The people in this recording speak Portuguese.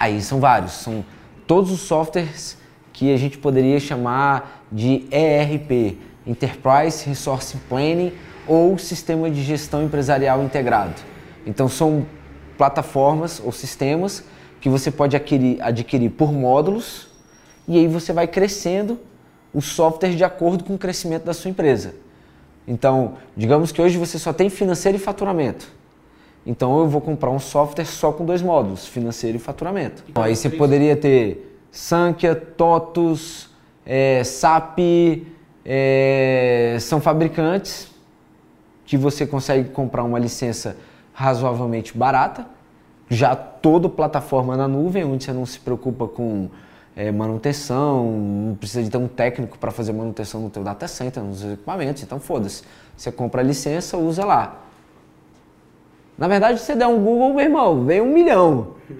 Aí são vários, são todos os softwares que a gente poderia chamar de ERP, Enterprise Resource Planning ou Sistema de Gestão Empresarial Integrado. Então são plataformas ou sistemas que você pode adquirir, adquirir por módulos e aí você vai crescendo o software de acordo com o crescimento da sua empresa. Então, digamos que hoje você só tem financeiro e faturamento. Então eu vou comprar um software só com dois módulos, financeiro e faturamento. Então, aí você poderia ter Sankhya, TOTUS, é, SAP, é, são fabricantes que você consegue comprar uma licença razoavelmente barata, já toda plataforma na nuvem, onde você não se preocupa com é, manutenção, não precisa de ter um técnico para fazer manutenção no teu data center, nos equipamentos, então foda-se. Você compra a licença, usa lá. Na verdade, se você der um Google, meu irmão, vem um milhão.